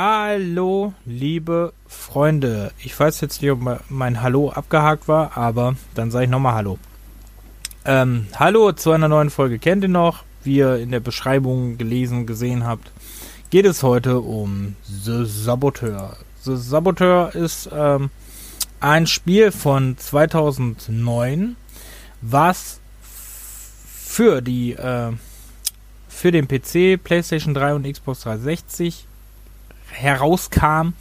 Hallo, liebe Freunde. Ich weiß jetzt nicht, ob mein Hallo abgehakt war, aber dann sage ich nochmal Hallo. Ähm, hallo zu einer neuen Folge. Kennt ihr noch? Wie ihr in der Beschreibung gelesen, gesehen habt, geht es heute um The Saboteur. The Saboteur ist ähm, ein Spiel von 2009, was für die äh, für den PC, PlayStation 3 und Xbox 360 herauskam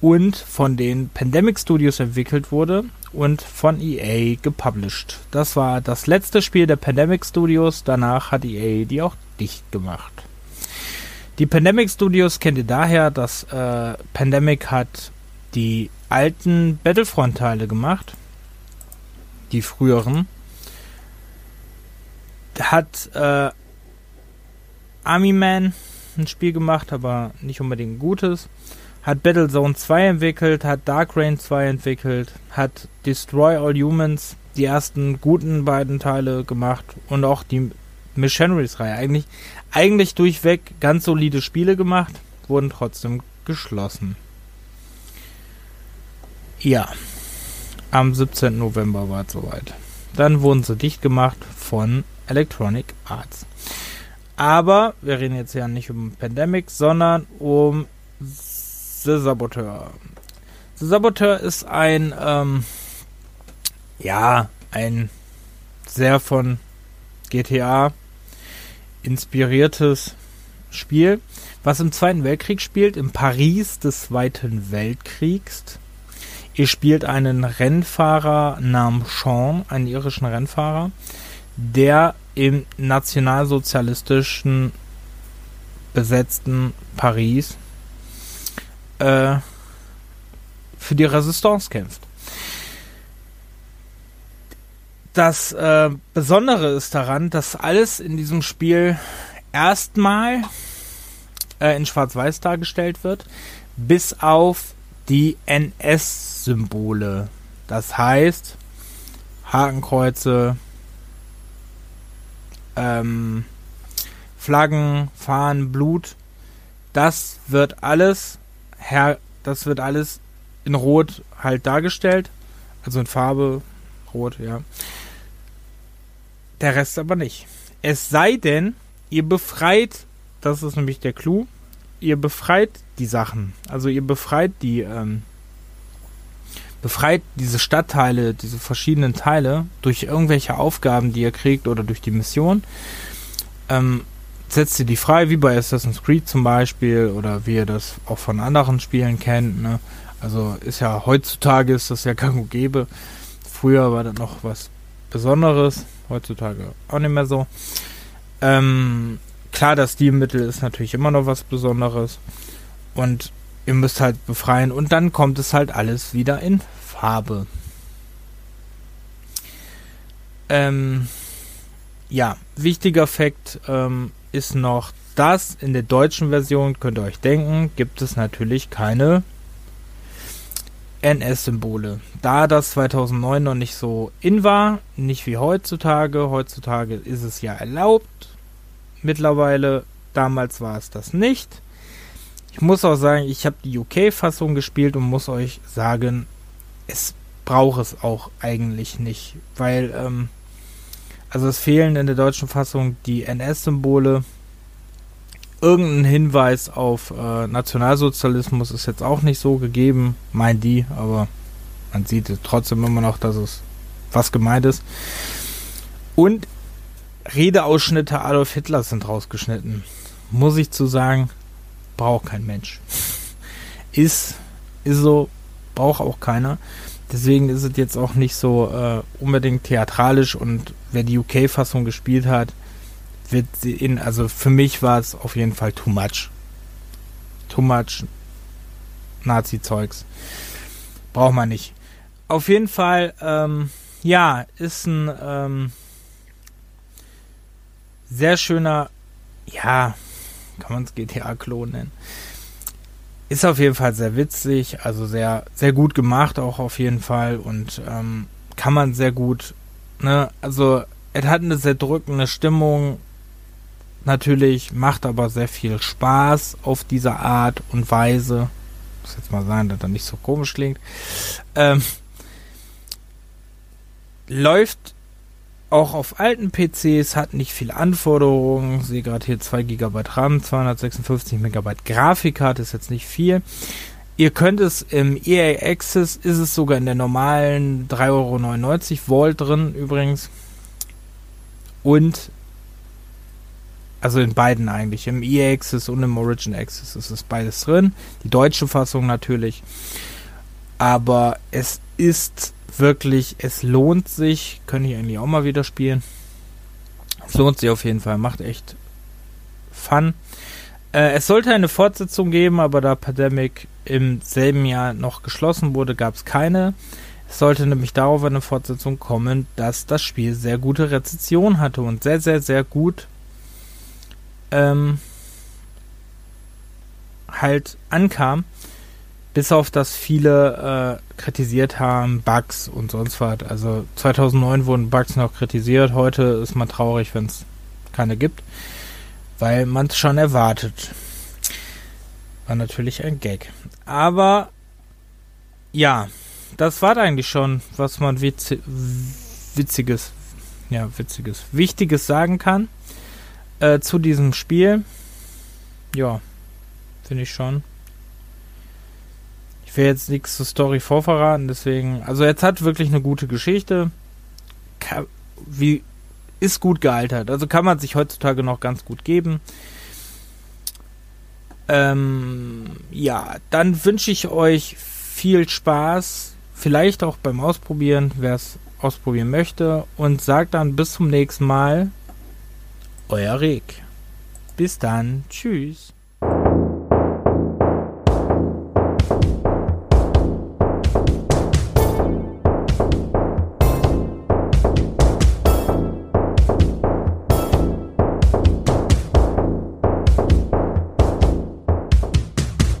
und von den Pandemic Studios entwickelt wurde und von EA gepublished. Das war das letzte Spiel der Pandemic Studios. Danach hat EA die auch dicht gemacht. Die Pandemic Studios kennt ihr daher, dass äh, Pandemic hat die alten Battlefront-Teile gemacht. Die früheren. Hat äh, Army Man ein Spiel gemacht, aber nicht unbedingt ein gutes. Hat Battlezone 2 entwickelt, hat Dark Rain 2 entwickelt, hat Destroy All Humans die ersten guten beiden Teile gemacht und auch die Missionaries-Reihe. Eigentlich, eigentlich durchweg ganz solide Spiele gemacht, wurden trotzdem geschlossen. Ja, am 17. November war es soweit. Dann wurden sie dicht gemacht von Electronic Arts. Aber wir reden jetzt ja nicht um Pandemic, sondern um The Saboteur. The Saboteur ist ein, ähm, ja, ein sehr von GTA inspiriertes Spiel, was im Zweiten Weltkrieg spielt, im Paris des Zweiten Weltkriegs. Ihr spielt einen Rennfahrer namens Sean, einen irischen Rennfahrer, der im nationalsozialistischen besetzten Paris äh, für die Resistance kämpft. Das äh, Besondere ist daran, dass alles in diesem Spiel erstmal äh, in Schwarz-Weiß dargestellt wird, bis auf die NS-Symbole. Das heißt, Hakenkreuze, ähm, Flaggen, Fahnen, Blut, das wird alles her, das wird alles in Rot halt dargestellt, also in Farbe Rot, ja. Der Rest aber nicht. Es sei denn, ihr befreit, das ist nämlich der Clou, ihr befreit die Sachen, also ihr befreit die ähm, befreit diese Stadtteile, diese verschiedenen Teile durch irgendwelche Aufgaben, die ihr kriegt oder durch die Mission. Ähm, setzt ihr die frei, wie bei Assassin's Creed zum Beispiel oder wie ihr das auch von anderen Spielen kennt. Ne? Also ist ja heutzutage ist das ja gang und gäbe. Früher war das noch was Besonderes, heutzutage auch nicht mehr so. Ähm, klar, das Stilmittel ist natürlich immer noch was Besonderes und ihr müsst halt befreien und dann kommt es halt alles wieder in Farbe. Ähm, ja, wichtiger Fakt ähm, ist noch, dass in der deutschen Version, könnt ihr euch denken, gibt es natürlich keine NS-Symbole. Da das 2009 noch nicht so in war, nicht wie heutzutage, heutzutage ist es ja erlaubt, mittlerweile, damals war es das nicht. Ich muss auch sagen, ich habe die UK-Fassung gespielt und muss euch sagen, es braucht es auch eigentlich nicht, weil ähm, also es fehlen in der deutschen Fassung die NS-Symbole. Irgendein Hinweis auf äh, Nationalsozialismus ist jetzt auch nicht so gegeben, meint die, aber man sieht trotzdem immer noch, dass es was gemeint ist. Und Redeausschnitte Adolf Hitler sind rausgeschnitten. Muss ich zu sagen, braucht kein Mensch. ist, ist so, braucht auch keiner. Deswegen ist es jetzt auch nicht so äh, unbedingt theatralisch und wer die UK-Fassung gespielt hat, wird sie in, also für mich war es auf jeden Fall too much. Too much Nazi-Zeugs. Braucht man nicht. Auf jeden Fall, ähm, ja, ist ein ähm, sehr schöner, ja, kann man es GTA-Klon nennen. Ist auf jeden Fall sehr witzig, also sehr, sehr gut gemacht auch auf jeden Fall und ähm, kann man sehr gut, ne, also es hat eine sehr drückende Stimmung, natürlich, macht aber sehr viel Spaß auf diese Art und Weise. Muss jetzt mal sagen, dass das nicht so komisch klingt. Ähm, läuft auch auf alten PCs, hat nicht viele Anforderungen. Sehe gerade hier 2 GB RAM, 256 MB Grafikkarte, ist jetzt nicht viel. Ihr könnt es im EA Access, ist es sogar in der normalen 3,99 Euro Vault drin übrigens. Und also in beiden eigentlich, im EA Access und im Origin Access ist es beides drin. Die deutsche Fassung natürlich. Aber es ist wirklich, es lohnt sich. Könnte ich eigentlich auch mal wieder spielen. Es lohnt sich auf jeden Fall, macht echt Fun. Äh, es sollte eine Fortsetzung geben, aber da Pandemic im selben Jahr noch geschlossen wurde, gab es keine. Es sollte nämlich darauf eine Fortsetzung kommen, dass das Spiel sehr gute Rezession hatte und sehr, sehr, sehr gut ähm, halt ankam. Bis auf das viele äh, kritisiert haben, Bugs und sonst was. Also 2009 wurden Bugs noch kritisiert, heute ist man traurig, wenn es keine gibt, weil man es schon erwartet. War natürlich ein Gag. Aber ja, das war eigentlich schon, was man witz witziges, ja, witziges, wichtiges sagen kann äh, zu diesem Spiel. Ja, finde ich schon. Will jetzt nichts zur Story vorverraten, deswegen. Also, jetzt hat wirklich eine gute Geschichte. wie ist gut gealtert. Also kann man sich heutzutage noch ganz gut geben. Ähm, ja, dann wünsche ich euch viel Spaß. Vielleicht auch beim Ausprobieren, wer es ausprobieren möchte. Und sagt dann bis zum nächsten Mal. Euer Rick. Bis dann. Tschüss.